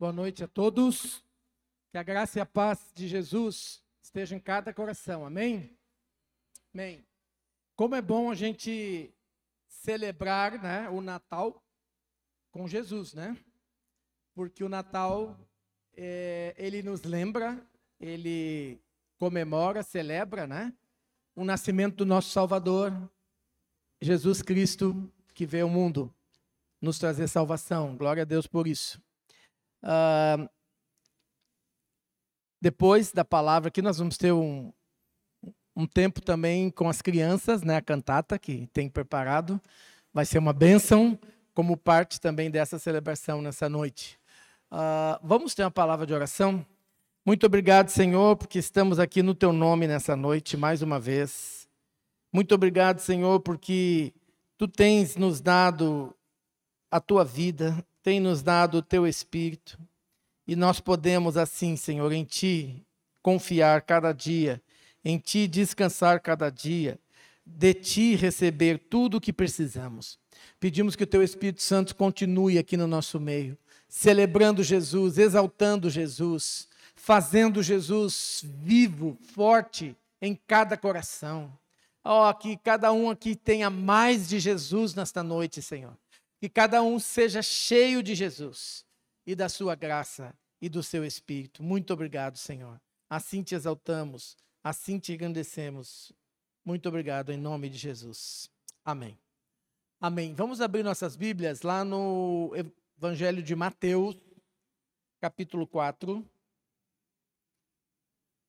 Boa noite a todos. Que a graça e a paz de Jesus estejam em cada coração. Amém? Amém. Como é bom a gente celebrar né, o Natal com Jesus, né? Porque o Natal, é, ele nos lembra, ele comemora, celebra, né? O nascimento do nosso Salvador, Jesus Cristo, que veio ao mundo nos trazer salvação. Glória a Deus por isso. Uh, depois da palavra aqui, nós vamos ter um, um tempo também com as crianças, né? A cantata que tem preparado. Vai ser uma bênção, como parte também dessa celebração nessa noite. Uh, vamos ter uma palavra de oração? Muito obrigado, Senhor, porque estamos aqui no Teu nome nessa noite, mais uma vez. Muito obrigado, Senhor, porque Tu tens nos dado a Tua vida, tem nos dado o teu espírito e nós podemos assim, Senhor, em ti confiar cada dia, em ti descansar cada dia, de ti receber tudo o que precisamos. Pedimos que o teu Espírito Santo continue aqui no nosso meio, celebrando Jesus, exaltando Jesus, fazendo Jesus vivo, forte em cada coração. Ó, oh, que cada um aqui tenha mais de Jesus nesta noite, Senhor. Que cada um seja cheio de Jesus e da sua graça e do seu Espírito. Muito obrigado, Senhor. Assim te exaltamos, assim te engrandecemos. Muito obrigado em nome de Jesus. Amém. Amém. Vamos abrir nossas Bíblias lá no Evangelho de Mateus, capítulo 4.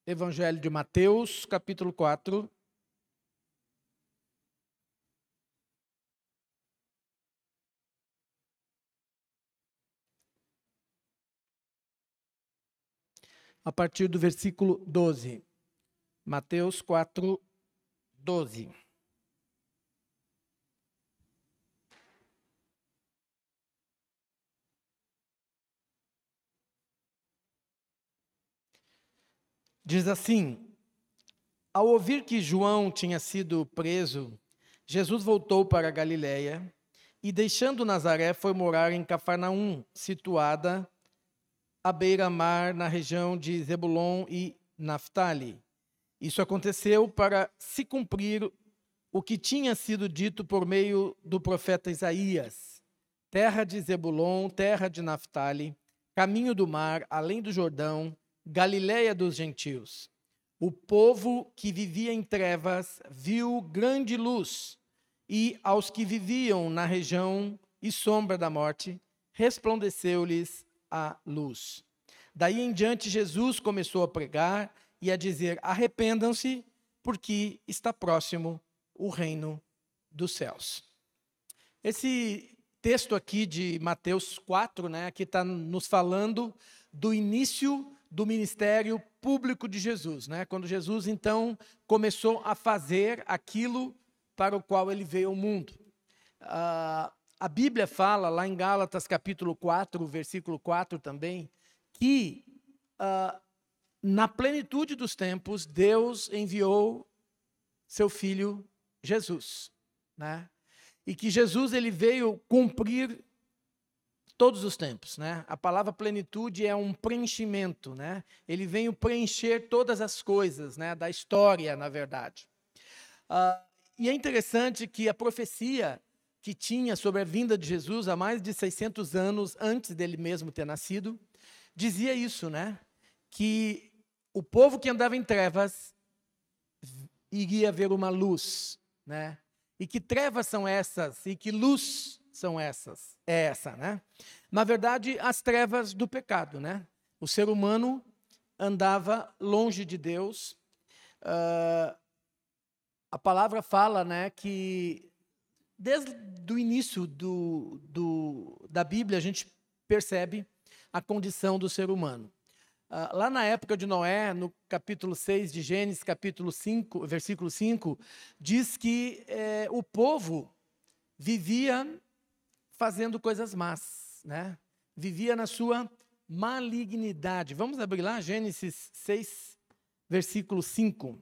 Evangelho de Mateus, capítulo 4. A partir do versículo 12. Mateus 4, 12. Diz assim: Ao ouvir que João tinha sido preso, Jesus voltou para a Galiléia e, deixando Nazaré, foi morar em Cafarnaum, situada à beira-mar na região de Zebulon e Naphtali. Isso aconteceu para se cumprir o que tinha sido dito por meio do profeta Isaías: terra de Zebulon, terra de Naphtali, caminho do mar, além do Jordão, Galiléia dos gentios. O povo que vivia em trevas viu grande luz, e aos que viviam na região e sombra da morte, resplandeceu-lhes a luz. Daí em diante, Jesus começou a pregar e a dizer: arrependam-se, porque está próximo o reino dos céus. Esse texto aqui de Mateus 4, né, aqui está nos falando do início do ministério público de Jesus, né? Quando Jesus então começou a fazer aquilo para o qual ele veio ao mundo. Uh, a Bíblia fala, lá em Gálatas capítulo 4, versículo 4 também, que uh, na plenitude dos tempos, Deus enviou seu filho Jesus, né? E que Jesus ele veio cumprir todos os tempos, né? A palavra plenitude é um preenchimento, né? Ele veio preencher todas as coisas, né? Da história, na verdade. Uh, e é interessante que a profecia que tinha sobre a vinda de Jesus há mais de 600 anos antes dele mesmo ter nascido, dizia isso, né? Que o povo que andava em trevas iria ver uma luz, né? E que trevas são essas e que luz são essas? É essa, né? Na verdade, as trevas do pecado, né? O ser humano andava longe de Deus. Uh, a palavra fala, né, que desde o início do, do, da Bíblia, a gente percebe a condição do ser humano. Uh, lá na época de Noé, no capítulo 6 de Gênesis, capítulo 5, versículo 5, diz que eh, o povo vivia fazendo coisas más, né? vivia na sua malignidade. Vamos abrir lá, Gênesis 6, versículo 5.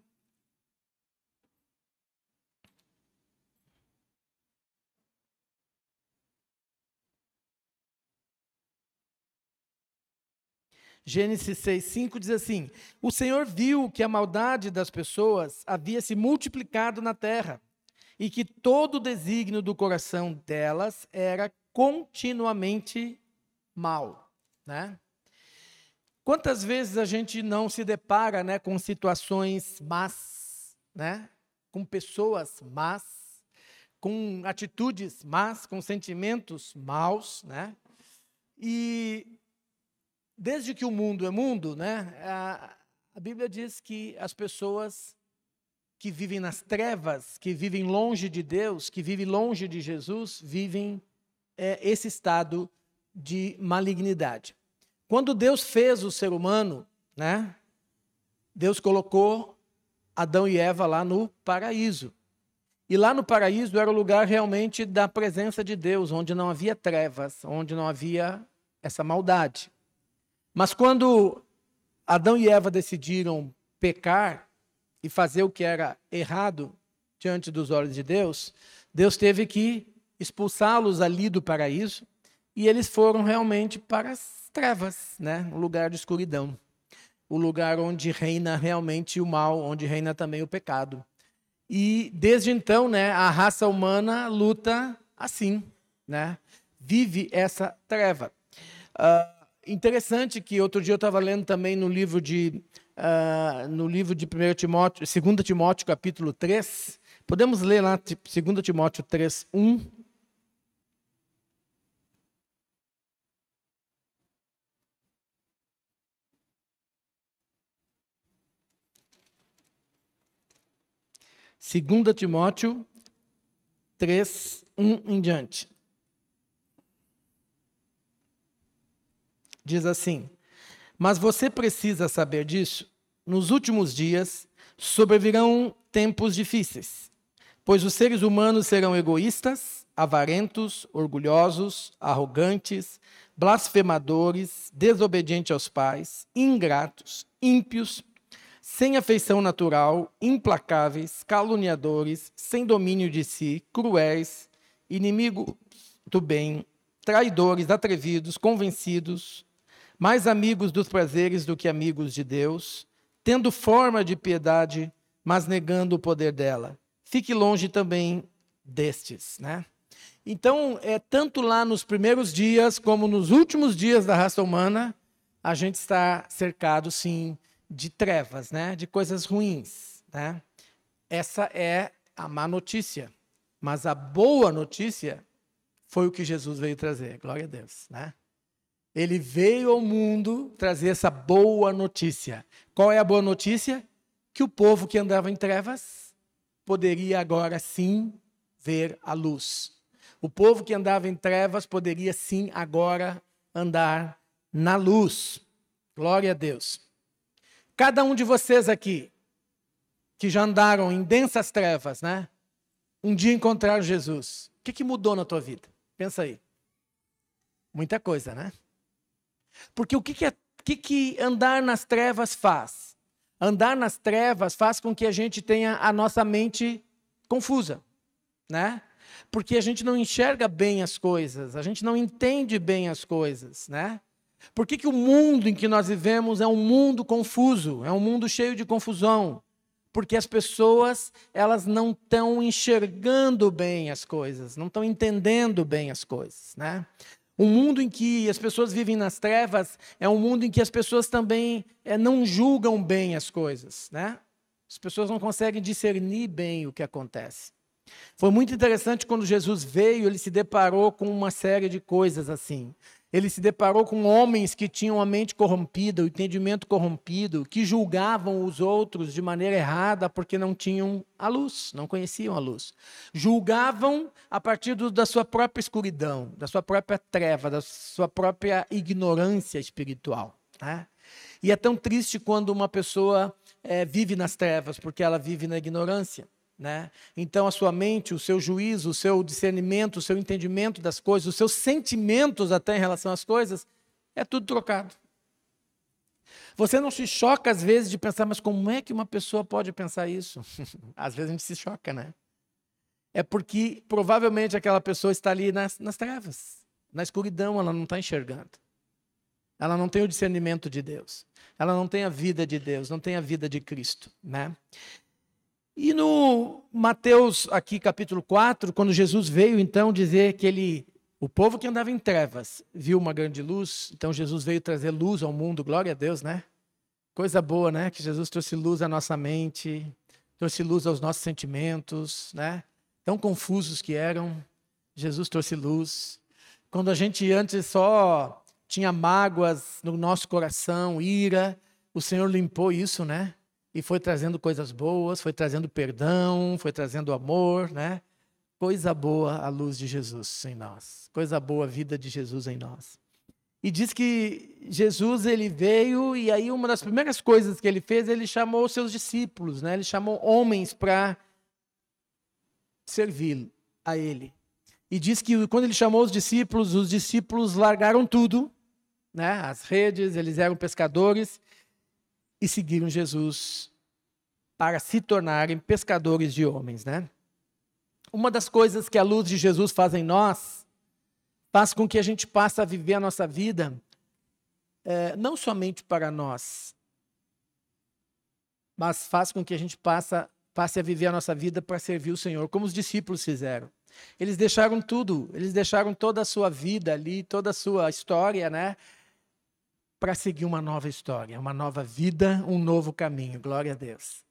Gênesis 6, 5 diz assim: O Senhor viu que a maldade das pessoas havia se multiplicado na terra e que todo o desígnio do coração delas era continuamente mal, né? Quantas vezes a gente não se depara, né, com situações más, né? Com pessoas más, com atitudes más, com sentimentos maus, né? E desde que o mundo é mundo, né, a, a Bíblia diz que as pessoas que vivem nas trevas, que vivem longe de Deus, que vivem longe de Jesus, vivem é, esse estado de malignidade. Quando Deus fez o ser humano, né, Deus colocou Adão e Eva lá no paraíso. E lá no paraíso era o lugar realmente da presença de Deus, onde não havia trevas, onde não havia essa maldade. Mas quando Adão e Eva decidiram pecar e fazer o que era errado diante dos olhos de Deus, Deus teve que expulsá-los ali do paraíso e eles foram realmente para as trevas, né? um lugar de escuridão, o lugar onde reina realmente o mal, onde reina também o pecado. E desde então, né, a raça humana luta assim, né? vive essa treva. Uh, interessante que outro dia eu estava lendo também no livro de uh, no livro de 1 Timóteo, 2 Timóteo, capítulo 3. Podemos ler lá 2 Timóteo 3, 1. Segunda Timóteo 3, 1 em diante. Diz assim: Mas você precisa saber disso. Nos últimos dias sobrevirão tempos difíceis, pois os seres humanos serão egoístas, avarentos, orgulhosos, arrogantes, blasfemadores, desobedientes aos pais, ingratos, ímpios, sem afeição natural, implacáveis, caluniadores, sem domínio de si, cruéis, inimigos do bem, traidores, atrevidos, convencidos, mais amigos dos prazeres do que amigos de Deus, tendo forma de piedade, mas negando o poder dela. Fique longe também destes, né? Então, é tanto lá nos primeiros dias como nos últimos dias da raça humana, a gente está cercado sim de trevas, né? De coisas ruins, né? Essa é a má notícia. Mas a boa notícia foi o que Jesus veio trazer. Glória a Deus, né? Ele veio ao mundo trazer essa boa notícia. Qual é a boa notícia? Que o povo que andava em trevas poderia agora sim ver a luz. O povo que andava em trevas poderia sim agora andar na luz. Glória a Deus. Cada um de vocês aqui, que já andaram em densas trevas, né? Um dia encontraram Jesus. O que, que mudou na tua vida? Pensa aí. Muita coisa, né? Porque o que, que, é, que, que andar nas trevas faz? Andar nas trevas faz com que a gente tenha a nossa mente confusa, né? Porque a gente não enxerga bem as coisas, a gente não entende bem as coisas, né? Por que, que o mundo em que nós vivemos é um mundo confuso, é um mundo cheio de confusão? Porque as pessoas elas não estão enxergando bem as coisas, não estão entendendo bem as coisas, né? Um mundo em que as pessoas vivem nas trevas é um mundo em que as pessoas também é, não julgam bem as coisas, né? As pessoas não conseguem discernir bem o que acontece. Foi muito interessante quando Jesus veio, ele se deparou com uma série de coisas assim. Ele se deparou com homens que tinham a mente corrompida, o entendimento corrompido, que julgavam os outros de maneira errada porque não tinham a luz, não conheciam a luz. Julgavam a partir do, da sua própria escuridão, da sua própria treva, da sua própria ignorância espiritual. Né? E é tão triste quando uma pessoa é, vive nas trevas, porque ela vive na ignorância. Né? Então, a sua mente, o seu juízo, o seu discernimento, o seu entendimento das coisas, os seus sentimentos até em relação às coisas, é tudo trocado. Você não se choca às vezes de pensar, mas como é que uma pessoa pode pensar isso? às vezes a gente se choca, né? É porque provavelmente aquela pessoa está ali nas, nas trevas, na escuridão, ela não está enxergando. Ela não tem o discernimento de Deus. Ela não tem a vida de Deus, não tem a vida de Cristo, né? E no Mateus, aqui capítulo 4, quando Jesus veio então dizer que ele, o povo que andava em trevas, viu uma grande luz, então Jesus veio trazer luz ao mundo, glória a Deus, né? Coisa boa, né? Que Jesus trouxe luz à nossa mente, trouxe luz aos nossos sentimentos, né? Tão confusos que eram, Jesus trouxe luz. Quando a gente antes só tinha mágoas no nosso coração, ira, o Senhor limpou isso, né? E foi trazendo coisas boas, foi trazendo perdão, foi trazendo amor, né? Coisa boa a luz de Jesus em nós. Coisa boa a vida de Jesus em nós. E diz que Jesus ele veio e aí uma das primeiras coisas que ele fez, ele chamou os seus discípulos, né? Ele chamou homens para servir a ele. E diz que quando ele chamou os discípulos, os discípulos largaram tudo, né? As redes, eles eram pescadores e seguiram Jesus para se tornarem pescadores de homens, né? Uma das coisas que a luz de Jesus faz em nós faz com que a gente passe a viver a nossa vida é, não somente para nós, mas faz com que a gente passe, passe a viver a nossa vida para servir o Senhor, como os discípulos fizeram. Eles deixaram tudo, eles deixaram toda a sua vida ali, toda a sua história, né? Para seguir uma nova história, uma nova vida, um novo caminho. Glória a Deus.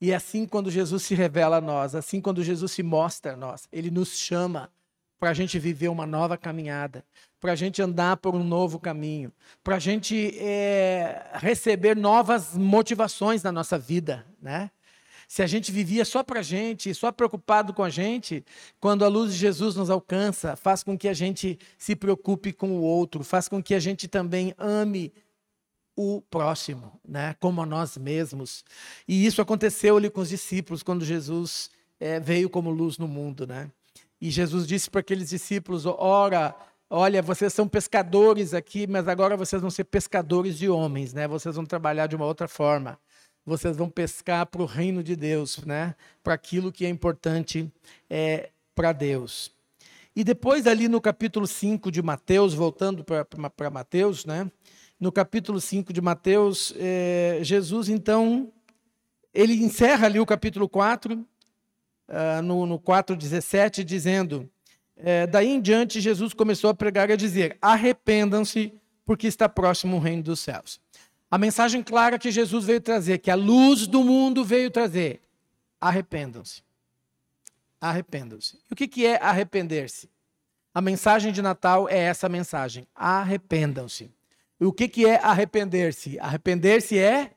E é assim quando Jesus se revela a nós, assim quando Jesus se mostra a nós, ele nos chama para a gente viver uma nova caminhada, para a gente andar por um novo caminho, para a gente é, receber novas motivações na nossa vida, né? Se a gente vivia só para a gente, só preocupado com a gente, quando a luz de Jesus nos alcança, faz com que a gente se preocupe com o outro, faz com que a gente também ame o próximo, né? como a nós mesmos. E isso aconteceu ali com os discípulos quando Jesus é, veio como luz no mundo. Né? E Jesus disse para aqueles discípulos: Ora, olha, vocês são pescadores aqui, mas agora vocês vão ser pescadores de homens, né? vocês vão trabalhar de uma outra forma vocês vão pescar para o reino de Deus, né? para aquilo que é importante é, para Deus. E depois, ali no capítulo 5 de Mateus, voltando para Mateus, né? no capítulo 5 de Mateus, é, Jesus, então, ele encerra ali o capítulo 4, uh, ah, no, no 4,17, dizendo: é, Daí em diante, Jesus começou a pregar e a dizer: Arrependam-se, porque está próximo o reino dos céus. A mensagem clara que Jesus veio trazer, que a luz do mundo veio trazer: arrependam-se. Arrependam-se. O que, é arrepender-se? A mensagem de Natal é essa mensagem: arrependam-se. O que, que é arrepender-se? Arrepender-se é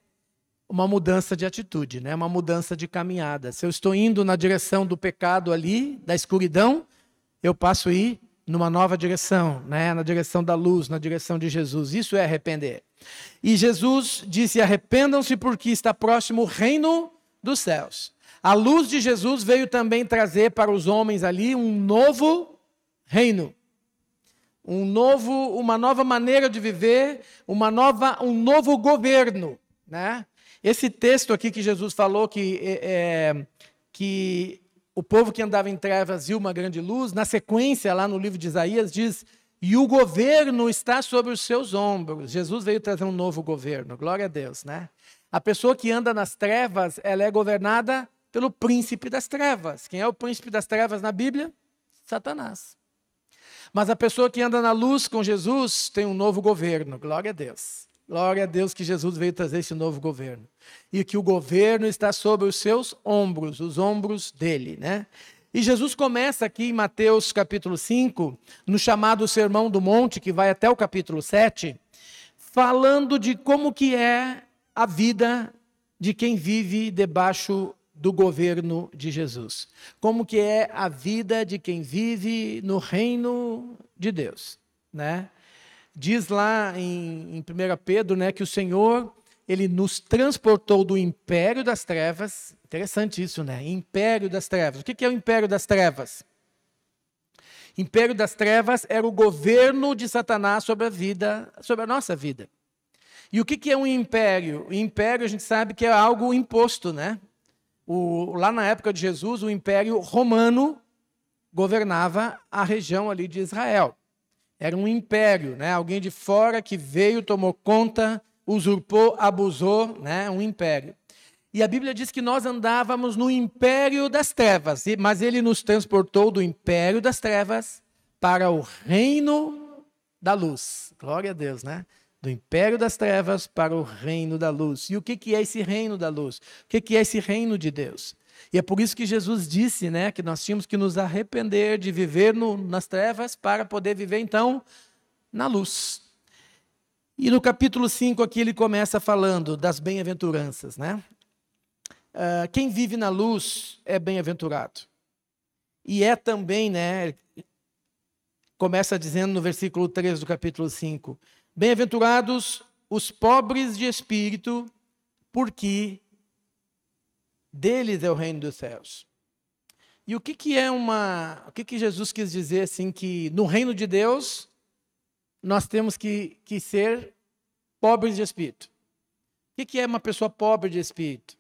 uma mudança de atitude, né? uma mudança de caminhada. Se eu estou indo na direção do pecado ali, da escuridão, eu passo a ir numa nova direção, né? na direção da luz, na direção de Jesus. Isso é arrepender. E Jesus disse: arrependam-se, porque está próximo o reino dos céus. A luz de Jesus veio também trazer para os homens ali um novo reino. Um novo, uma nova maneira de viver, uma nova, um novo governo. Né? Esse texto aqui que Jesus falou que, é, que o povo que andava em trevas viu uma grande luz, na sequência, lá no livro de Isaías, diz e o governo está sobre os seus ombros. Jesus veio trazer um novo governo, glória a Deus, né? A pessoa que anda nas trevas, ela é governada pelo príncipe das trevas. Quem é o príncipe das trevas na Bíblia? Satanás. Mas a pessoa que anda na luz com Jesus tem um novo governo, glória a Deus. Glória a Deus que Jesus veio trazer esse novo governo. E que o governo está sobre os seus ombros, os ombros dele, né? E Jesus começa aqui em Mateus capítulo 5, no chamado Sermão do Monte, que vai até o capítulo 7, falando de como que é a vida de quem vive debaixo do governo de Jesus. Como que é a vida de quem vive no reino de Deus, né? Diz lá em, em 1 Pedro, né, que o Senhor ele nos transportou do império das trevas. Interessante isso, né? Império das trevas. O que é o império das trevas? Império das trevas era o governo de Satanás sobre a vida, sobre a nossa vida. E o que é um império? O império a gente sabe que é algo imposto, né? O, lá na época de Jesus, o império romano governava a região ali de Israel. Era um império, né? Alguém de fora que veio, tomou conta, usurpou, abusou, né? Um império. E a Bíblia diz que nós andávamos no império das trevas, mas ele nos transportou do império das trevas para o reino da luz. Glória a Deus, né? Do império das trevas para o reino da luz. E o que, é esse reino da luz? O que é esse reino de Deus? E é por isso que Jesus disse né, que nós tínhamos que nos arrepender de viver no, nas trevas para poder viver, então, na luz. E no capítulo 5 aqui ele começa falando das bem-aventuranças. Né? Uh, quem vive na luz é bem-aventurado. E é também, né, começa dizendo no versículo 3 do capítulo 5: Bem-aventurados os pobres de espírito, porque deles é o reino dos céus. E o que, que é uma. O que, que Jesus quis dizer assim que no reino de Deus nós temos que, que ser pobres de espírito? O que, que é uma pessoa pobre de espírito?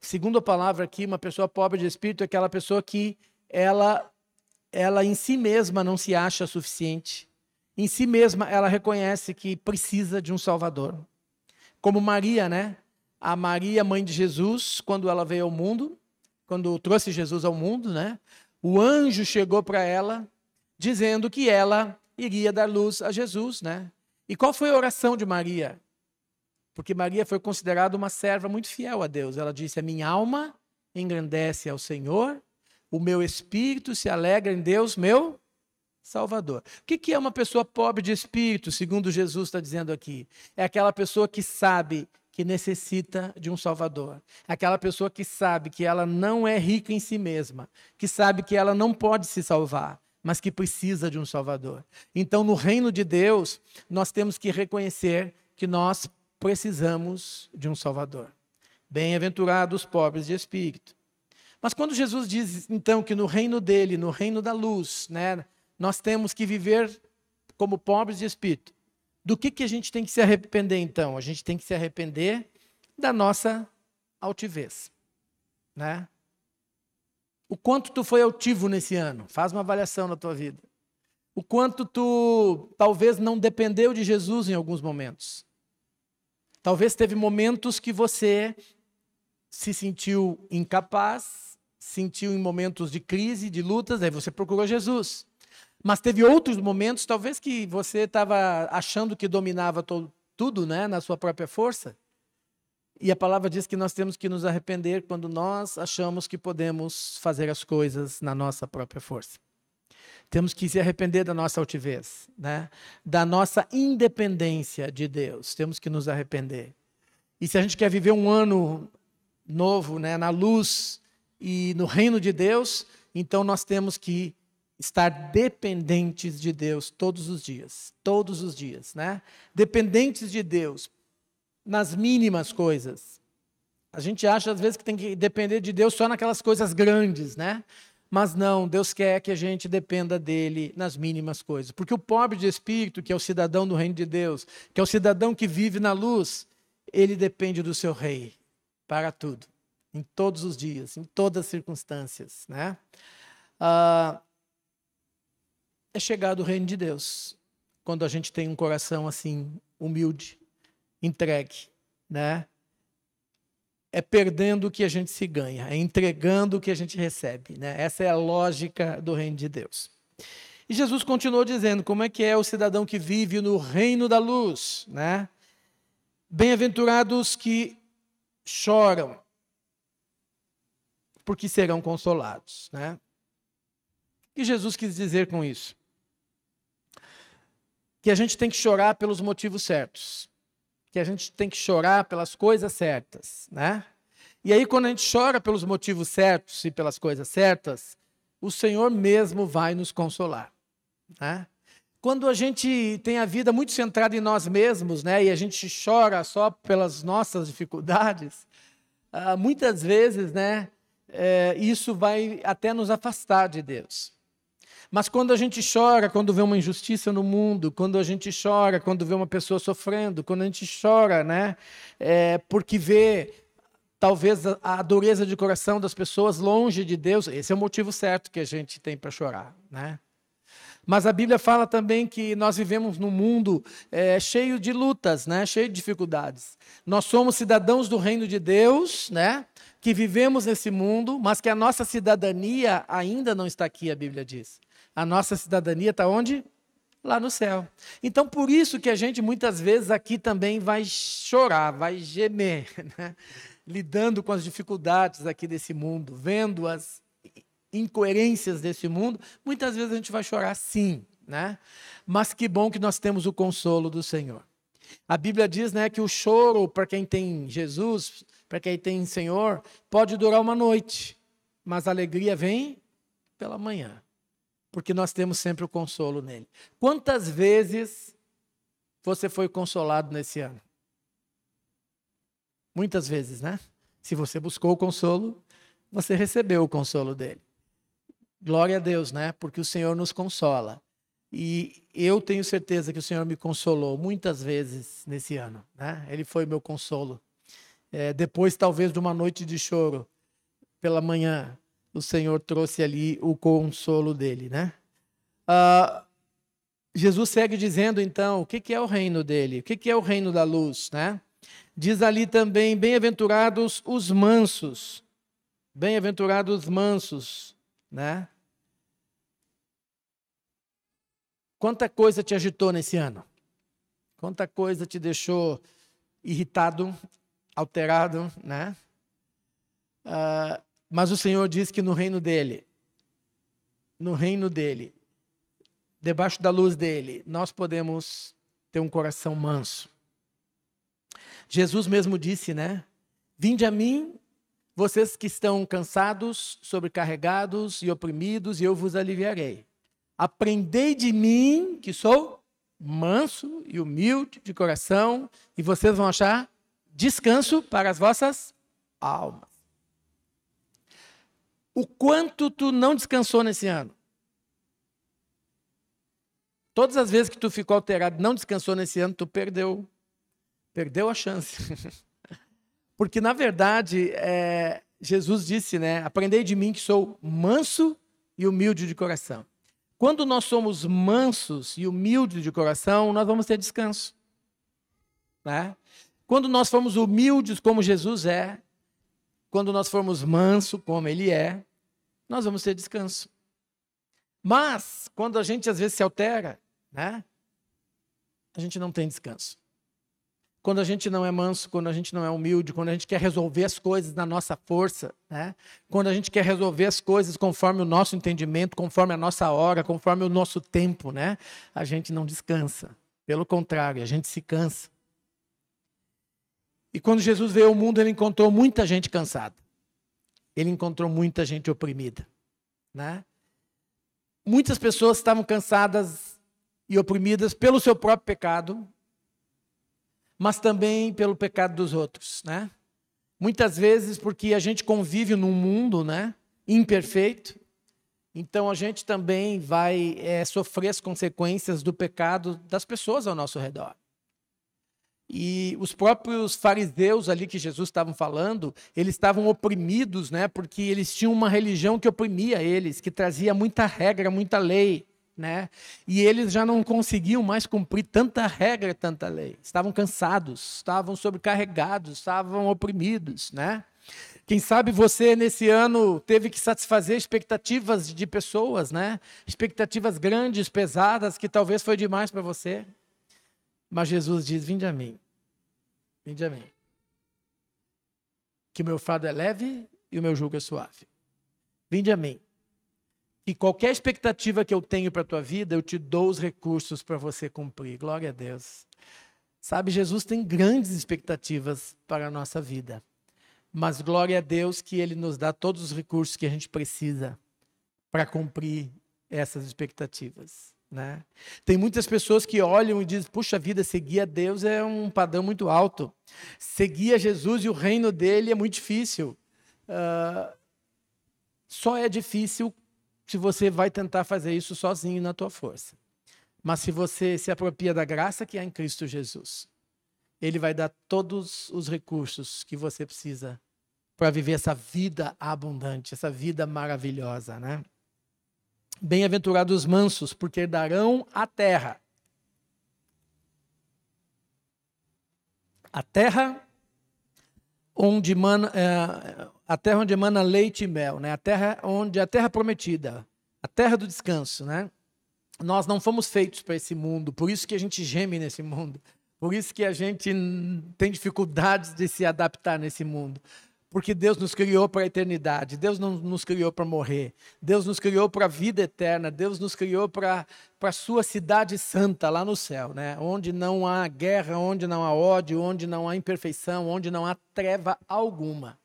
Segundo a palavra aqui, uma pessoa pobre de espírito é aquela pessoa que ela, ela em si mesma não se acha suficiente. Em si mesma ela reconhece que precisa de um Salvador. Como Maria, né? A Maria, mãe de Jesus, quando ela veio ao mundo, quando trouxe Jesus ao mundo, né? O anjo chegou para ela dizendo que ela iria dar luz a Jesus, né? E qual foi a oração de Maria? Porque Maria foi considerada uma serva muito fiel a Deus. Ela disse: "A minha alma engrandece ao Senhor, o meu espírito se alegra em Deus, meu Salvador. O que é uma pessoa pobre de espírito, segundo Jesus está dizendo aqui? É aquela pessoa que sabe que necessita de um Salvador. Aquela pessoa que sabe que ela não é rica em si mesma, que sabe que ela não pode se salvar, mas que precisa de um Salvador. Então, no reino de Deus, nós temos que reconhecer que nós precisamos de um Salvador. Bem-aventurados os pobres de espírito. Mas quando Jesus diz, então, que no reino dele, no reino da luz, né, nós temos que viver como pobres de espírito, do que, que a gente tem que se arrepender, então? A gente tem que se arrepender da nossa altivez. Né? O quanto tu foi altivo nesse ano? Faz uma avaliação na tua vida. O quanto tu talvez não dependeu de Jesus em alguns momentos. Talvez teve momentos que você se sentiu incapaz, sentiu em momentos de crise, de lutas, aí você procurou Jesus. Mas teve outros momentos, talvez que você estava achando que dominava todo, tudo né, na sua própria força. E a palavra diz que nós temos que nos arrepender quando nós achamos que podemos fazer as coisas na nossa própria força. Temos que se arrepender da nossa altivez, né? da nossa independência de Deus. Temos que nos arrepender. E se a gente quer viver um ano novo, né, na luz e no reino de Deus, então nós temos que estar dependentes de Deus todos os dias, todos os dias, né? Dependentes de Deus nas mínimas coisas. A gente acha às vezes que tem que depender de Deus só naquelas coisas grandes, né? Mas não, Deus quer que a gente dependa dele nas mínimas coisas. Porque o pobre de espírito, que é o cidadão do reino de Deus, que é o cidadão que vive na luz, ele depende do seu rei para tudo, em todos os dias, em todas as circunstâncias, né? Ah, é chegar do reino de Deus. Quando a gente tem um coração assim, humilde, entregue, né? É perdendo o que a gente se ganha, é entregando o que a gente recebe, né? Essa é a lógica do reino de Deus. E Jesus continuou dizendo como é que é o cidadão que vive no reino da luz, né? Bem-aventurados que choram, porque serão consolados, né? O que Jesus quis dizer com isso? Que a gente tem que chorar pelos motivos certos, que a gente tem que chorar pelas coisas certas, né? E aí quando a gente chora pelos motivos certos e pelas coisas certas, o Senhor mesmo vai nos consolar, né? Quando a gente tem a vida muito centrada em nós mesmos, né, e a gente chora só pelas nossas dificuldades, ah, muitas vezes, né, é, isso vai até nos afastar de Deus. Mas quando a gente chora quando vê uma injustiça no mundo, quando a gente chora quando vê uma pessoa sofrendo, quando a gente chora, né, é, porque vê talvez a, a dureza de coração das pessoas longe de Deus. Esse é o motivo certo que a gente tem para chorar, né? Mas a Bíblia fala também que nós vivemos num mundo é, cheio de lutas, né? cheio de dificuldades. Nós somos cidadãos do reino de Deus, né? que vivemos nesse mundo, mas que a nossa cidadania ainda não está aqui, a Bíblia diz. A nossa cidadania está onde? Lá no céu. Então, por isso que a gente muitas vezes aqui também vai chorar, vai gemer, né? lidando com as dificuldades aqui desse mundo, vendo as incoerências desse mundo, muitas vezes a gente vai chorar sim, né? Mas que bom que nós temos o consolo do Senhor. A Bíblia diz, né, que o choro para quem tem Jesus, para quem tem Senhor, pode durar uma noite, mas a alegria vem pela manhã, porque nós temos sempre o consolo nele. Quantas vezes você foi consolado nesse ano? Muitas vezes, né? Se você buscou o consolo, você recebeu o consolo dele. Glória a Deus, né? Porque o Senhor nos consola. E eu tenho certeza que o Senhor me consolou muitas vezes nesse ano, né? Ele foi meu consolo. É, depois, talvez, de uma noite de choro, pela manhã, o Senhor trouxe ali o consolo dele, né? Ah, Jesus segue dizendo, então, o que, que é o reino dele? O que, que é o reino da luz, né? Diz ali também, bem-aventurados os mansos. Bem-aventurados os mansos, né? Quanta coisa te agitou nesse ano? Quanta coisa te deixou irritado, alterado, né? Uh, mas o Senhor diz que no reino dele, no reino dele, debaixo da luz dele, nós podemos ter um coração manso. Jesus mesmo disse, né? Vinde a mim, vocês que estão cansados, sobrecarregados e oprimidos, e eu vos aliviarei. Aprendei de mim, que sou manso e humilde de coração, e vocês vão achar descanso para as vossas almas. O quanto tu não descansou nesse ano? Todas as vezes que tu ficou alterado, não descansou nesse ano, tu perdeu, perdeu a chance. Porque na verdade, é, Jesus disse, né? Aprendei de mim que sou manso e humilde de coração. Quando nós somos mansos e humildes de coração, nós vamos ter descanso. Né? Quando nós formos humildes como Jesus é, quando nós formos manso como Ele é, nós vamos ter descanso. Mas, quando a gente às vezes se altera, né? a gente não tem descanso quando a gente não é manso, quando a gente não é humilde, quando a gente quer resolver as coisas na nossa força, né? quando a gente quer resolver as coisas conforme o nosso entendimento, conforme a nossa hora, conforme o nosso tempo, né? a gente não descansa. Pelo contrário, a gente se cansa. E quando Jesus veio ao mundo, ele encontrou muita gente cansada. Ele encontrou muita gente oprimida. Né? Muitas pessoas estavam cansadas e oprimidas pelo seu próprio pecado, mas também pelo pecado dos outros, né? Muitas vezes porque a gente convive num mundo, né, imperfeito, então a gente também vai é, sofrer as consequências do pecado das pessoas ao nosso redor. E os próprios fariseus ali que Jesus estava falando, eles estavam oprimidos, né? Porque eles tinham uma religião que oprimia eles, que trazia muita regra, muita lei né? E eles já não conseguiam mais cumprir tanta regra, tanta lei. Estavam cansados, estavam sobrecarregados, estavam oprimidos, né? Quem sabe você nesse ano teve que satisfazer expectativas de pessoas, né? Expectativas grandes, pesadas, que talvez foi demais para você. Mas Jesus diz: Vinde a mim. Vinde a mim. Que o meu fardo é leve e o meu jugo é suave. Vinde a mim. E qualquer expectativa que eu tenho para a tua vida, eu te dou os recursos para você cumprir. Glória a Deus. Sabe, Jesus tem grandes expectativas para a nossa vida. Mas glória a Deus que Ele nos dá todos os recursos que a gente precisa para cumprir essas expectativas. Né? Tem muitas pessoas que olham e dizem: puxa vida, seguir a Deus é um padrão muito alto. Seguir a Jesus e o reino dele é muito difícil. Uh, só é difícil se você vai tentar fazer isso sozinho na tua força. Mas se você se apropria da graça que há em Cristo Jesus, ele vai dar todos os recursos que você precisa para viver essa vida abundante, essa vida maravilhosa, né? Bem-aventurados os mansos, porque darão a terra. A terra onde mana, é, a terra onde emana leite e mel, né? A terra onde a terra prometida, a terra do descanso, né? Nós não fomos feitos para esse mundo, por isso que a gente geme nesse mundo, por isso que a gente tem dificuldades de se adaptar nesse mundo. Porque Deus nos criou para a eternidade, Deus não nos criou para morrer, Deus nos criou para a vida eterna, Deus nos criou para a sua cidade santa lá no céu, né? onde não há guerra, onde não há ódio, onde não há imperfeição, onde não há treva alguma.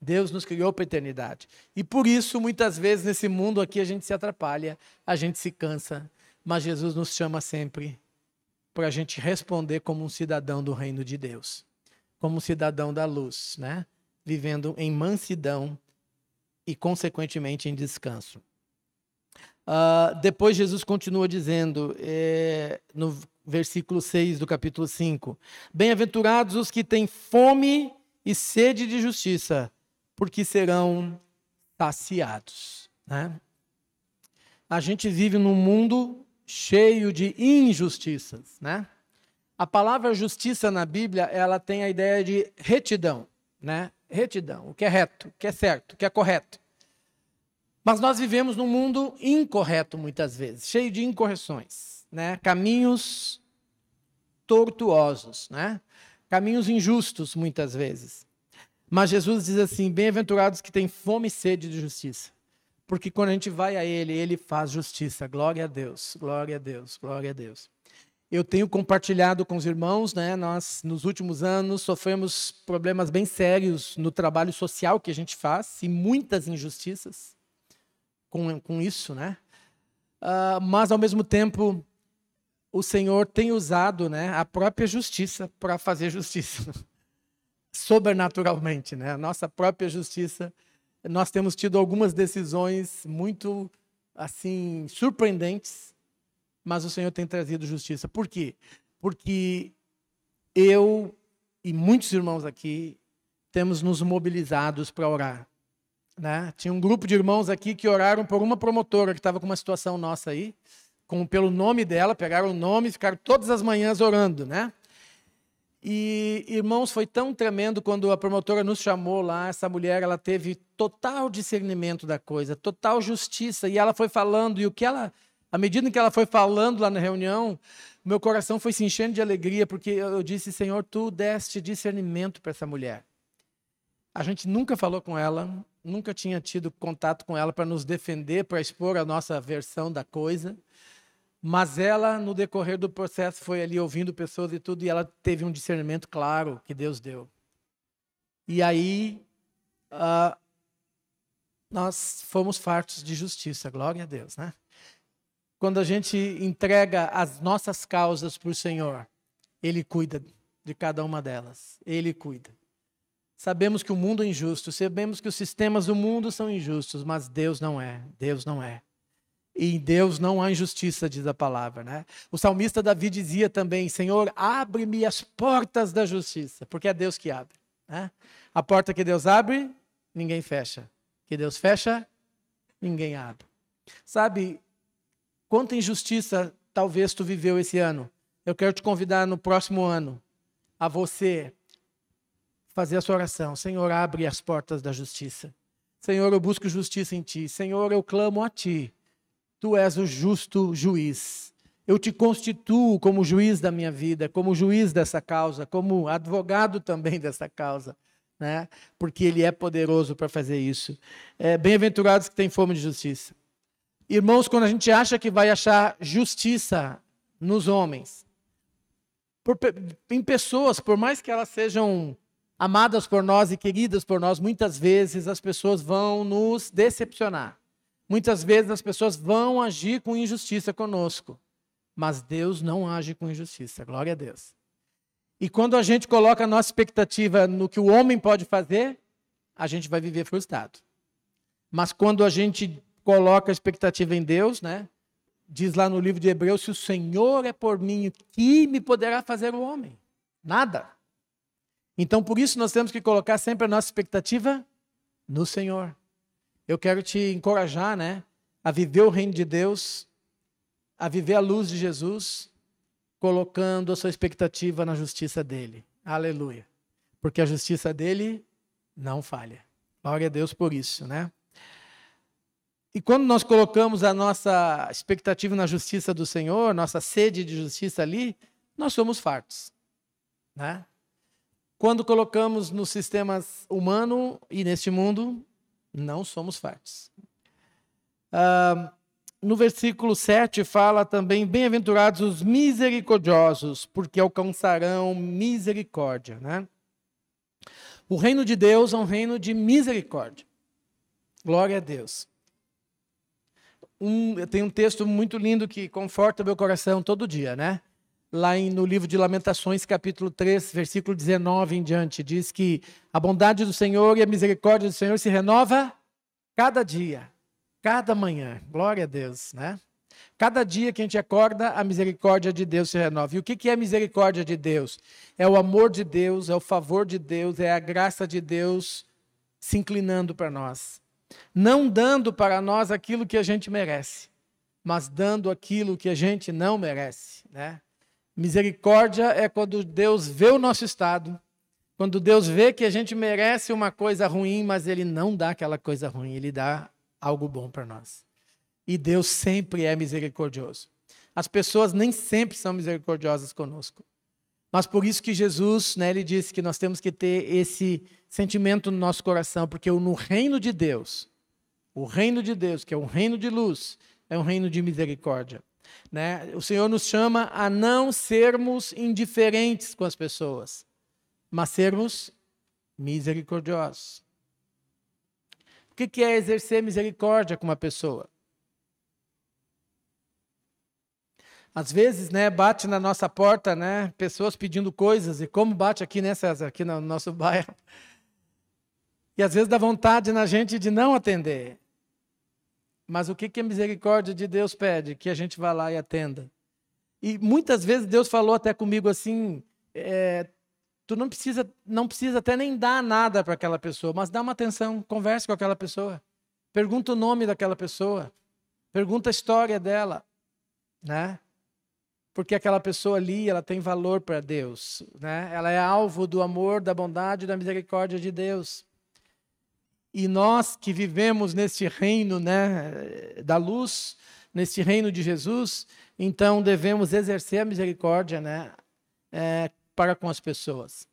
Deus nos criou para a eternidade. E por isso, muitas vezes, nesse mundo aqui, a gente se atrapalha, a gente se cansa, mas Jesus nos chama sempre para a gente responder como um cidadão do reino de Deus, como um cidadão da luz, né? Vivendo em mansidão e, consequentemente, em descanso. Uh, depois, Jesus continua dizendo, é, no versículo 6 do capítulo 5: Bem-aventurados os que têm fome e sede de justiça, porque serão saciados. Né? A gente vive num mundo cheio de injustiças. Né? A palavra justiça na Bíblia ela tem a ideia de retidão. Né? Retidão, o que é reto, o que é certo, o que é correto. Mas nós vivemos num mundo incorreto muitas vezes, cheio de incorreções, né? Caminhos tortuosos, né? Caminhos injustos muitas vezes. Mas Jesus diz assim: "Bem-aventurados que têm fome e sede de justiça". Porque quando a gente vai a ele, ele faz justiça. Glória a Deus. Glória a Deus. Glória a Deus eu tenho compartilhado com os irmãos, né? Nós, nos últimos anos, sofremos problemas bem sérios no trabalho social que a gente faz e muitas injustiças com, com isso, né? Uh, mas, ao mesmo tempo, o Senhor tem usado né, a própria justiça para fazer justiça. Sobrenaturalmente, né? A nossa própria justiça. Nós temos tido algumas decisões muito, assim, surpreendentes mas o Senhor tem trazido justiça. Por quê? Porque eu e muitos irmãos aqui temos nos mobilizados para orar. Né? Tinha um grupo de irmãos aqui que oraram por uma promotora que estava com uma situação nossa aí, com, pelo nome dela, pegaram o nome e ficaram todas as manhãs orando, né? E, irmãos, foi tão tremendo quando a promotora nos chamou lá, essa mulher, ela teve total discernimento da coisa, total justiça, e ela foi falando, e o que ela à medida que ela foi falando lá na reunião, meu coração foi se enchendo de alegria, porque eu disse: Senhor, tu deste discernimento para essa mulher. A gente nunca falou com ela, nunca tinha tido contato com ela para nos defender, para expor a nossa versão da coisa. Mas ela, no decorrer do processo, foi ali ouvindo pessoas e tudo, e ela teve um discernimento claro que Deus deu. E aí, uh, nós fomos fartos de justiça, glória a Deus, né? Quando a gente entrega as nossas causas para o Senhor, Ele cuida de cada uma delas. Ele cuida. Sabemos que o mundo é injusto, sabemos que os sistemas do mundo são injustos, mas Deus não é. Deus não é. E em Deus não há injustiça, diz a palavra. Né? O salmista Davi dizia também: Senhor, abre-me as portas da justiça, porque é Deus que abre. Né? A porta que Deus abre, ninguém fecha. Que Deus fecha, ninguém abre. Sabe, Quanta injustiça talvez tu viveu esse ano. Eu quero te convidar no próximo ano a você fazer a sua oração. Senhor, abre as portas da justiça. Senhor, eu busco justiça em ti. Senhor, eu clamo a ti. Tu és o justo juiz. Eu te constituo como juiz da minha vida, como juiz dessa causa, como advogado também dessa causa, né? Porque ele é poderoso para fazer isso. É, Bem-aventurados que têm fome de justiça. Irmãos, quando a gente acha que vai achar justiça nos homens, por, em pessoas, por mais que elas sejam amadas por nós e queridas por nós, muitas vezes as pessoas vão nos decepcionar. Muitas vezes as pessoas vão agir com injustiça conosco. Mas Deus não age com injustiça. Glória a Deus. E quando a gente coloca a nossa expectativa no que o homem pode fazer, a gente vai viver frustrado. Mas quando a gente coloca a expectativa em Deus, né? Diz lá no livro de Hebreus: se o Senhor é por mim, que me poderá fazer o homem? Nada. Então, por isso, nós temos que colocar sempre a nossa expectativa no Senhor. Eu quero te encorajar, né, a viver o reino de Deus, a viver a luz de Jesus, colocando a sua expectativa na justiça dele. Aleluia. Porque a justiça dele não falha. Glória a Deus por isso, né? E quando nós colocamos a nossa expectativa na justiça do Senhor, nossa sede de justiça ali, nós somos fartos, né? Quando colocamos no sistema humano e neste mundo, não somos fartos. No versículo 7 fala também: Bem-aventurados os misericordiosos, porque alcançarão misericórdia. Né? O reino de Deus é um reino de misericórdia. Glória a Deus. Um, tem um texto muito lindo que conforta meu coração todo dia, né? Lá em, no livro de Lamentações, capítulo 3, versículo 19 em diante, diz que a bondade do Senhor e a misericórdia do Senhor se renova cada dia. Cada manhã, glória a Deus, né? Cada dia que a gente acorda, a misericórdia de Deus se renova. E o que é a misericórdia de Deus? É o amor de Deus, é o favor de Deus, é a graça de Deus se inclinando para nós. Não dando para nós aquilo que a gente merece, mas dando aquilo que a gente não merece. Né? Misericórdia é quando Deus vê o nosso estado, quando Deus vê que a gente merece uma coisa ruim, mas Ele não dá aquela coisa ruim, Ele dá algo bom para nós. E Deus sempre é misericordioso. As pessoas nem sempre são misericordiosas conosco. Mas por isso que Jesus, né, ele disse que nós temos que ter esse sentimento no nosso coração, porque no reino de Deus, o reino de Deus, que é um reino de luz, é um reino de misericórdia. Né? O Senhor nos chama a não sermos indiferentes com as pessoas, mas sermos misericordiosos. O que é exercer misericórdia com uma pessoa? Às vezes, né, bate na nossa porta, né, pessoas pedindo coisas, e como bate aqui, né, César, aqui no nosso bairro. E às vezes dá vontade na gente de não atender. Mas o que, que a misericórdia de Deus pede? Que a gente vá lá e atenda. E muitas vezes Deus falou até comigo assim: é, Tu não precisa, não precisa até nem dar nada para aquela pessoa, mas dá uma atenção, converse com aquela pessoa. Pergunta o nome daquela pessoa. Pergunta a história dela, né? Porque aquela pessoa ali, ela tem valor para Deus, né? Ela é alvo do amor, da bondade da misericórdia de Deus. E nós que vivemos neste reino, né, da luz, neste reino de Jesus, então devemos exercer a misericórdia, né, é, para com as pessoas.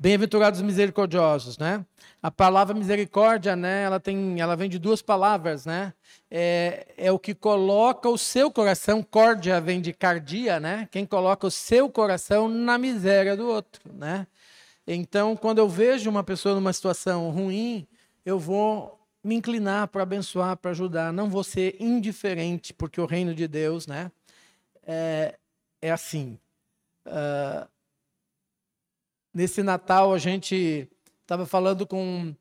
Bem-aventurados misericordiosos, né? A palavra misericórdia, né? Ela tem, ela vem de duas palavras, né? É, é o que coloca o seu coração. Córdia vem de cardia, né? Quem coloca o seu coração na miséria do outro, né? Então, quando eu vejo uma pessoa numa situação ruim, eu vou me inclinar para abençoar, para ajudar. Não vou ser indiferente, porque o reino de Deus, né? É, é assim. Uh, nesse Natal a gente estava falando com,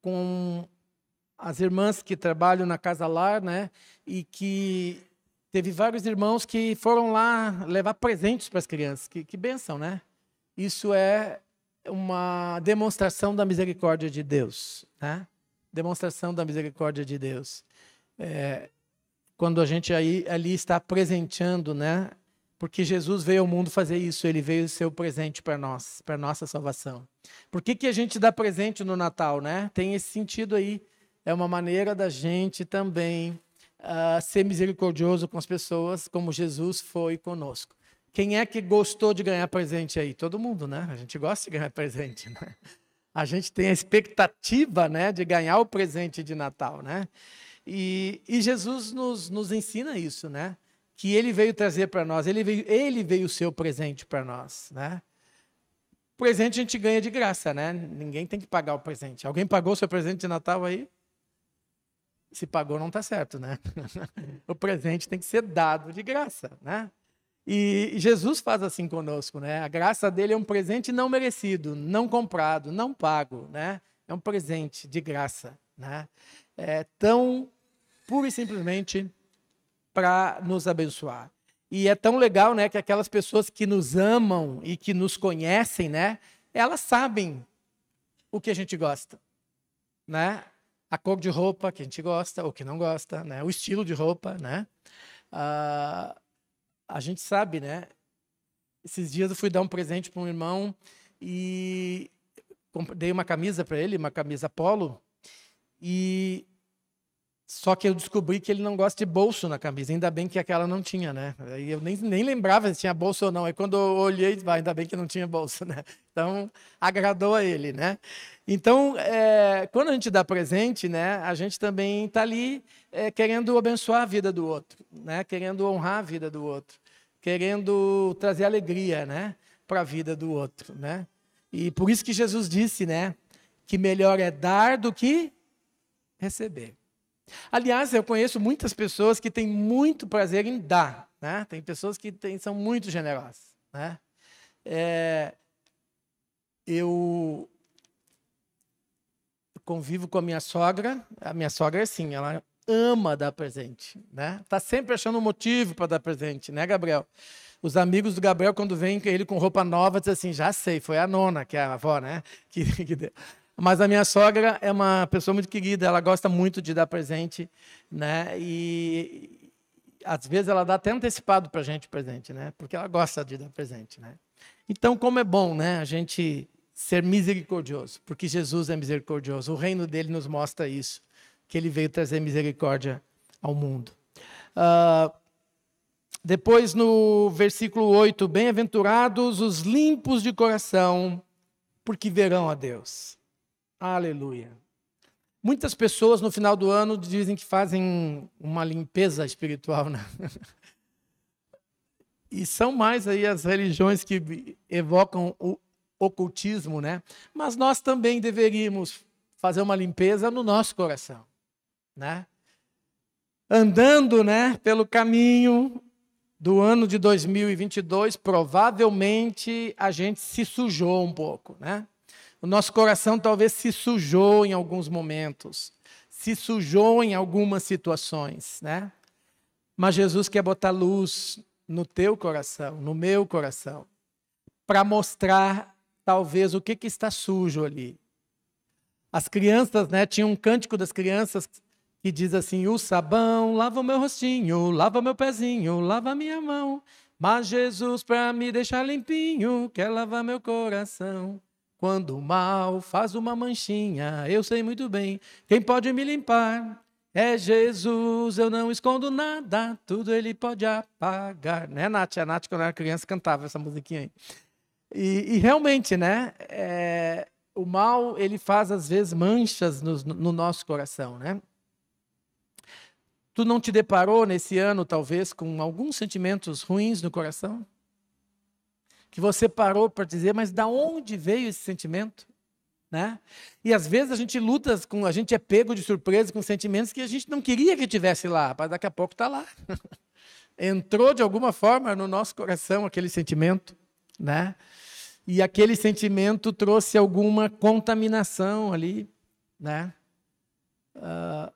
com as irmãs que trabalham na Casa Lar, né? E que teve vários irmãos que foram lá levar presentes para as crianças. Que, que benção, né? Isso é uma demonstração da misericórdia de Deus, né? Demonstração da misericórdia de Deus. É, quando a gente aí ali está presenteando, né? Porque Jesus veio ao mundo fazer isso, ele veio ser o presente para nós, para nossa salvação. Por que, que a gente dá presente no Natal, né? Tem esse sentido aí. É uma maneira da gente também uh, ser misericordioso com as pessoas, como Jesus foi conosco. Quem é que gostou de ganhar presente aí? Todo mundo, né? A gente gosta de ganhar presente, né? A gente tem a expectativa, né, de ganhar o presente de Natal, né? E, e Jesus nos, nos ensina isso, né? Que ele veio trazer para nós. Ele veio, ele veio ser o presente para nós, né? Presente a gente ganha de graça, né? Ninguém tem que pagar o presente. Alguém pagou seu presente de Natal aí? Se pagou, não está certo, né? o presente tem que ser dado de graça, né? E Jesus faz assim conosco, né? A graça dele é um presente não merecido, não comprado, não pago, né? É um presente de graça, né? É tão pura e simplesmente para nos abençoar. E é tão legal, né, que aquelas pessoas que nos amam e que nos conhecem, né, elas sabem o que a gente gosta, né? A cor de roupa que a gente gosta ou que não gosta, né? O estilo de roupa, né? Ah, a gente sabe, né? Esses dias eu fui dar um presente para um irmão e dei uma camisa para ele, uma camisa polo, e só que eu descobri que ele não gosta de bolso na camisa. Ainda bem que aquela não tinha, né? Eu nem, nem lembrava se tinha bolso ou não. Aí quando eu olhei, ainda bem que não tinha bolso, né? Então, agradou a ele, né? Então, é, quando a gente dá presente, né? A gente também está ali é, querendo abençoar a vida do outro, né? Querendo honrar a vida do outro. Querendo trazer alegria, né? Para a vida do outro, né? E por isso que Jesus disse, né? Que melhor é dar do que receber. Aliás, eu conheço muitas pessoas que têm muito prazer em dar. Né? Tem pessoas que têm, são muito generosas. Né? É, eu convivo com a minha sogra. A minha sogra é assim, ela ama dar presente. Né? Tá sempre achando um motivo para dar presente, né, Gabriel? Os amigos do Gabriel, quando vêm ele com roupa nova, dizem assim: já sei, foi a nona, que é a avó, né? Que, que deu. Mas a minha sogra é uma pessoa muito querida, ela gosta muito de dar presente, né? E às vezes ela dá até antecipado para a gente presente, né? Porque ela gosta de dar presente, né? Então, como é bom, né? A gente ser misericordioso, porque Jesus é misericordioso. O reino dele nos mostra isso, que ele veio trazer misericórdia ao mundo. Uh, depois, no versículo 8, bem-aventurados os limpos de coração, porque verão a Deus. Aleluia. Muitas pessoas no final do ano dizem que fazem uma limpeza espiritual, né? E são mais aí as religiões que evocam o ocultismo, né? Mas nós também deveríamos fazer uma limpeza no nosso coração, né? Andando, né, pelo caminho do ano de 2022, provavelmente a gente se sujou um pouco, né? O nosso coração talvez se sujou em alguns momentos, se sujou em algumas situações, né? Mas Jesus quer botar luz no teu coração, no meu coração, para mostrar talvez o que, que está sujo ali. As crianças, né, tinha um cântico das crianças que diz assim: "O sabão lava o meu rostinho, lava meu pezinho, lava minha mão, mas Jesus para me deixar limpinho, quer lavar meu coração." Quando o mal faz uma manchinha, eu sei muito bem quem pode me limpar. É Jesus, eu não escondo nada, tudo ele pode apagar. Né, Nath? A Nath, quando era criança, cantava essa musiquinha aí. E, e realmente, né? É, o mal, ele faz, às vezes, manchas no, no nosso coração, né? Tu não te deparou nesse ano, talvez, com alguns sentimentos ruins no coração? Que você parou para dizer, mas da onde veio esse sentimento? Né? E às vezes a gente luta com, a gente é pego de surpresa com sentimentos que a gente não queria que tivesse lá, mas daqui a pouco está lá. Entrou de alguma forma no nosso coração aquele sentimento, né? E aquele sentimento trouxe alguma contaminação ali, né? Uh,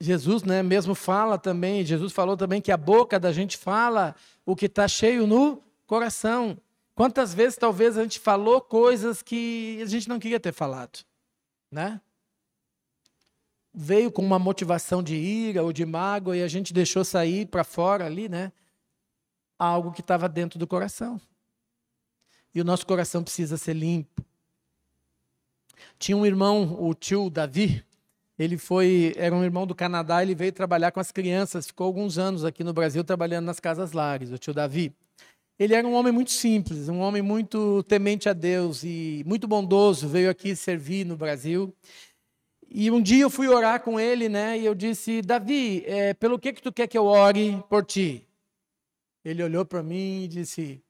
Jesus, né, mesmo fala também, Jesus falou também que a boca da gente fala o que está cheio no coração. Quantas vezes talvez a gente falou coisas que a gente não queria ter falado, né? Veio com uma motivação de ira ou de mágoa e a gente deixou sair para fora ali, né? Algo que estava dentro do coração. E o nosso coração precisa ser limpo. Tinha um irmão, o tio Davi, ele foi, era um irmão do Canadá, ele veio trabalhar com as crianças, ficou alguns anos aqui no Brasil trabalhando nas casas lares, o tio Davi. Ele era um homem muito simples, um homem muito temente a Deus e muito bondoso, veio aqui servir no Brasil. E um dia eu fui orar com ele, né? E eu disse: Davi, é, pelo que que tu quer que eu ore por ti? Ele olhou para mim e disse,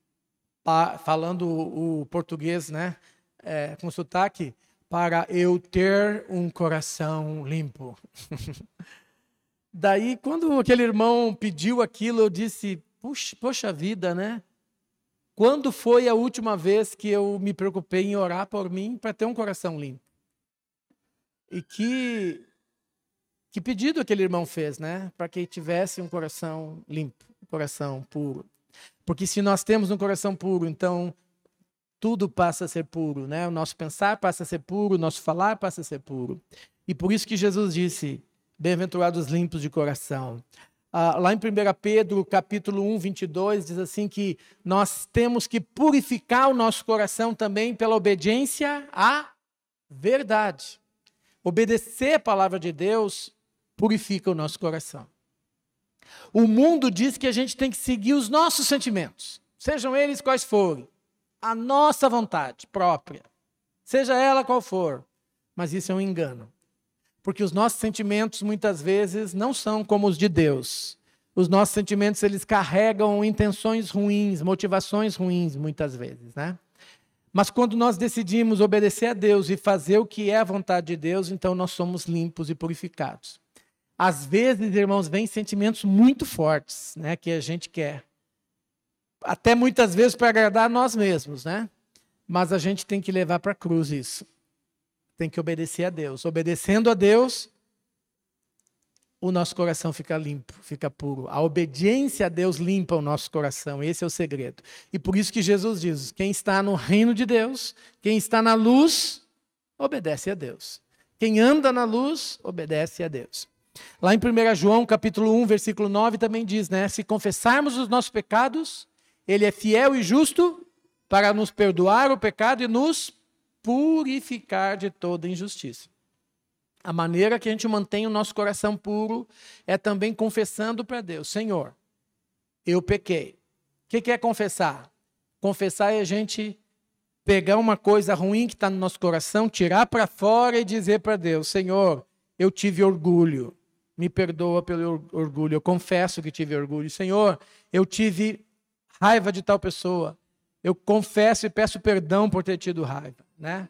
falando o, português, né? É, com sotaque, para eu ter um coração limpo. Daí, quando aquele irmão pediu aquilo, eu disse: Puxa, poxa vida, né? Quando foi a última vez que eu me preocupei em orar por mim para ter um coração limpo? E que que pedido aquele irmão fez, né? Para que tivesse um coração limpo, um coração puro. Porque se nós temos um coração puro, então tudo passa a ser puro, né? O nosso pensar passa a ser puro, o nosso falar passa a ser puro. E por isso que Jesus disse: Bem-aventurados limpos de coração. Ah, lá em 1 Pedro, capítulo 1, 22, diz assim que nós temos que purificar o nosso coração também pela obediência à verdade. Obedecer a palavra de Deus purifica o nosso coração. O mundo diz que a gente tem que seguir os nossos sentimentos, sejam eles quais forem, a nossa vontade própria, seja ela qual for. Mas isso é um engano. Porque os nossos sentimentos muitas vezes não são como os de Deus. Os nossos sentimentos eles carregam intenções ruins, motivações ruins muitas vezes, né? Mas quando nós decidimos obedecer a Deus e fazer o que é a vontade de Deus, então nós somos limpos e purificados. Às vezes, irmãos, vêm sentimentos muito fortes, né, que a gente quer. Até muitas vezes para agradar a nós mesmos, né? Mas a gente tem que levar para a cruz isso. Tem que obedecer a Deus. Obedecendo a Deus, o nosso coração fica limpo, fica puro. A obediência a Deus limpa o nosso coração. Esse é o segredo. E por isso que Jesus diz: quem está no reino de Deus, quem está na luz, obedece a Deus. Quem anda na luz, obedece a Deus. Lá em 1 João, capítulo 1, versículo 9, também diz, né? Se confessarmos os nossos pecados, ele é fiel e justo para nos perdoar o pecado e nos purificar de toda injustiça. A maneira que a gente mantém o nosso coração puro é também confessando para Deus: Senhor, eu pequei. O que é confessar? Confessar é a gente pegar uma coisa ruim que está no nosso coração, tirar para fora e dizer para Deus: Senhor, eu tive orgulho, me perdoa pelo orgulho. Eu confesso que tive orgulho. Senhor, eu tive raiva de tal pessoa. Eu confesso e peço perdão por ter tido raiva, né?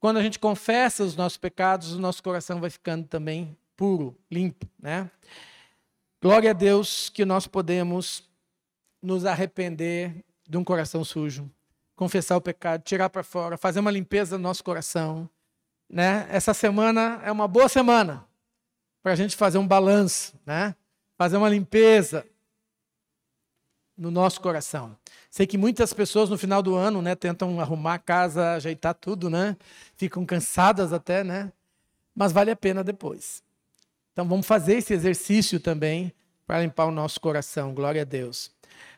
Quando a gente confessa os nossos pecados, o nosso coração vai ficando também puro, limpo, né? Glória a Deus que nós podemos nos arrepender de um coração sujo, confessar o pecado, tirar para fora, fazer uma limpeza do nosso coração, né? Essa semana é uma boa semana para a gente fazer um balanço, né? Fazer uma limpeza no nosso coração. Sei que muitas pessoas no final do ano, né, tentam arrumar a casa, ajeitar tudo, né? Ficam cansadas até, né? Mas vale a pena depois. Então vamos fazer esse exercício também para limpar o nosso coração. Glória a Deus.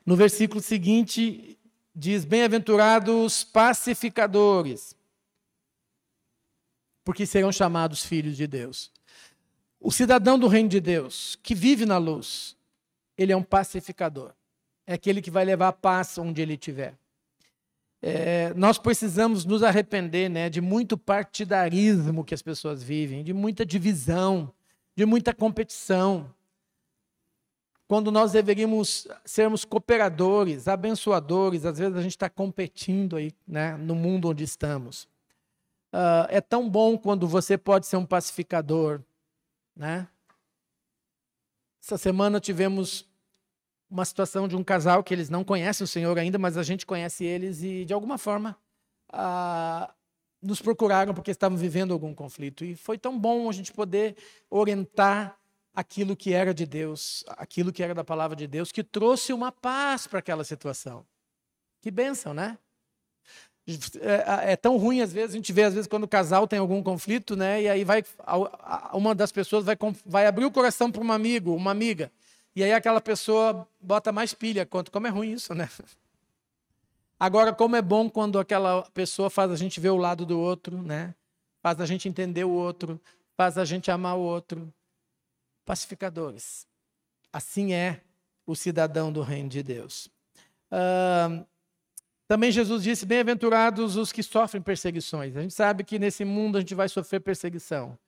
No versículo seguinte diz: Bem-aventurados pacificadores, porque serão chamados filhos de Deus. O cidadão do reino de Deus, que vive na luz, ele é um pacificador é aquele que vai levar paz onde ele estiver. É, nós precisamos nos arrepender né, de muito partidarismo que as pessoas vivem, de muita divisão, de muita competição. Quando nós deveríamos sermos cooperadores, abençoadores, às vezes a gente está competindo aí, né, no mundo onde estamos. Uh, é tão bom quando você pode ser um pacificador. Né? Essa semana tivemos uma situação de um casal que eles não conhecem o Senhor ainda, mas a gente conhece eles e, de alguma forma, nos procuraram porque estavam vivendo algum conflito. E foi tão bom a gente poder orientar aquilo que era de Deus, aquilo que era da palavra de Deus, que trouxe uma paz para aquela situação. Que bênção, né? É, é, tão ruim às vezes, a gente vê às vezes quando o casal tem algum conflito, né? E aí vai uma das pessoas vai, vai abrir o coração para um amigo, uma amiga. E aí aquela pessoa bota mais pilha. Quanto, como é ruim isso, né? Agora, como é bom quando aquela pessoa faz a gente ver o lado do outro, né? Faz a gente entender o outro, faz a gente amar o outro. Pacificadores. Assim é o cidadão do reino de Deus. Uh, também Jesus disse: Bem-aventurados os que sofrem perseguições. A gente sabe que nesse mundo a gente vai sofrer perseguição,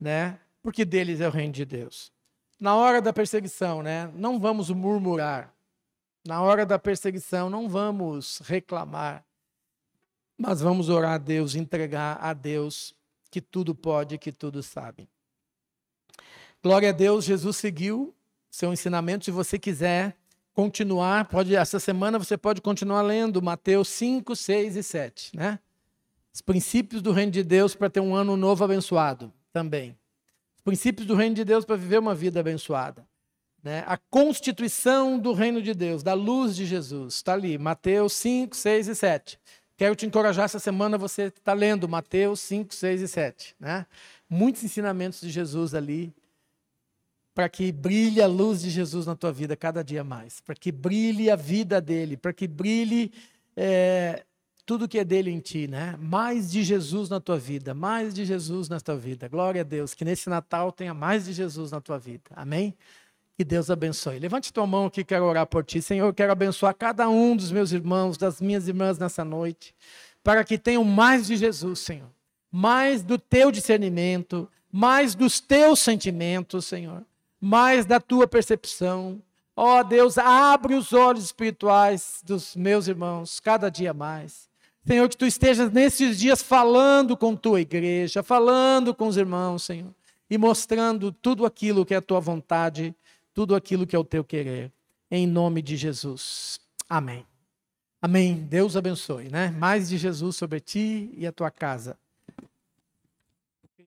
né? Porque deles é o reino de Deus na hora da perseguição, né? Não vamos murmurar. Na hora da perseguição, não vamos reclamar. Mas vamos orar a Deus, entregar a Deus que tudo pode, que tudo sabe. Glória a Deus, Jesus seguiu seu ensinamento. Se você quiser continuar, pode essa semana você pode continuar lendo Mateus 5, 6 e 7, né? Os princípios do reino de Deus para ter um ano novo abençoado também princípios do reino de Deus para viver uma vida abençoada. Né? A constituição do reino de Deus, da luz de Jesus, está ali, Mateus 5, 6 e 7. Quero te encorajar essa semana, você está lendo Mateus 5, 6 e 7. Né? Muitos ensinamentos de Jesus ali, para que brilhe a luz de Jesus na tua vida cada dia mais, para que brilhe a vida dele, para que brilhe é, tudo que é dele em ti, né? Mais de Jesus na tua vida, mais de Jesus na tua vida. Glória a Deus, que nesse Natal tenha mais de Jesus na tua vida. Amém? Que Deus abençoe. Levante tua mão aqui, quero orar por ti. Senhor, eu quero abençoar cada um dos meus irmãos, das minhas irmãs nessa noite, para que tenham mais de Jesus, Senhor. Mais do teu discernimento, mais dos teus sentimentos, Senhor. Mais da tua percepção. Ó oh, Deus, abre os olhos espirituais dos meus irmãos cada dia mais. Senhor, que tu estejas nesses dias falando com tua igreja, falando com os irmãos, Senhor, e mostrando tudo aquilo que é a tua vontade tudo aquilo que é o teu querer. Em nome de Jesus. Amém. Amém. Deus abençoe, né? Mais de Jesus sobre ti e a tua casa.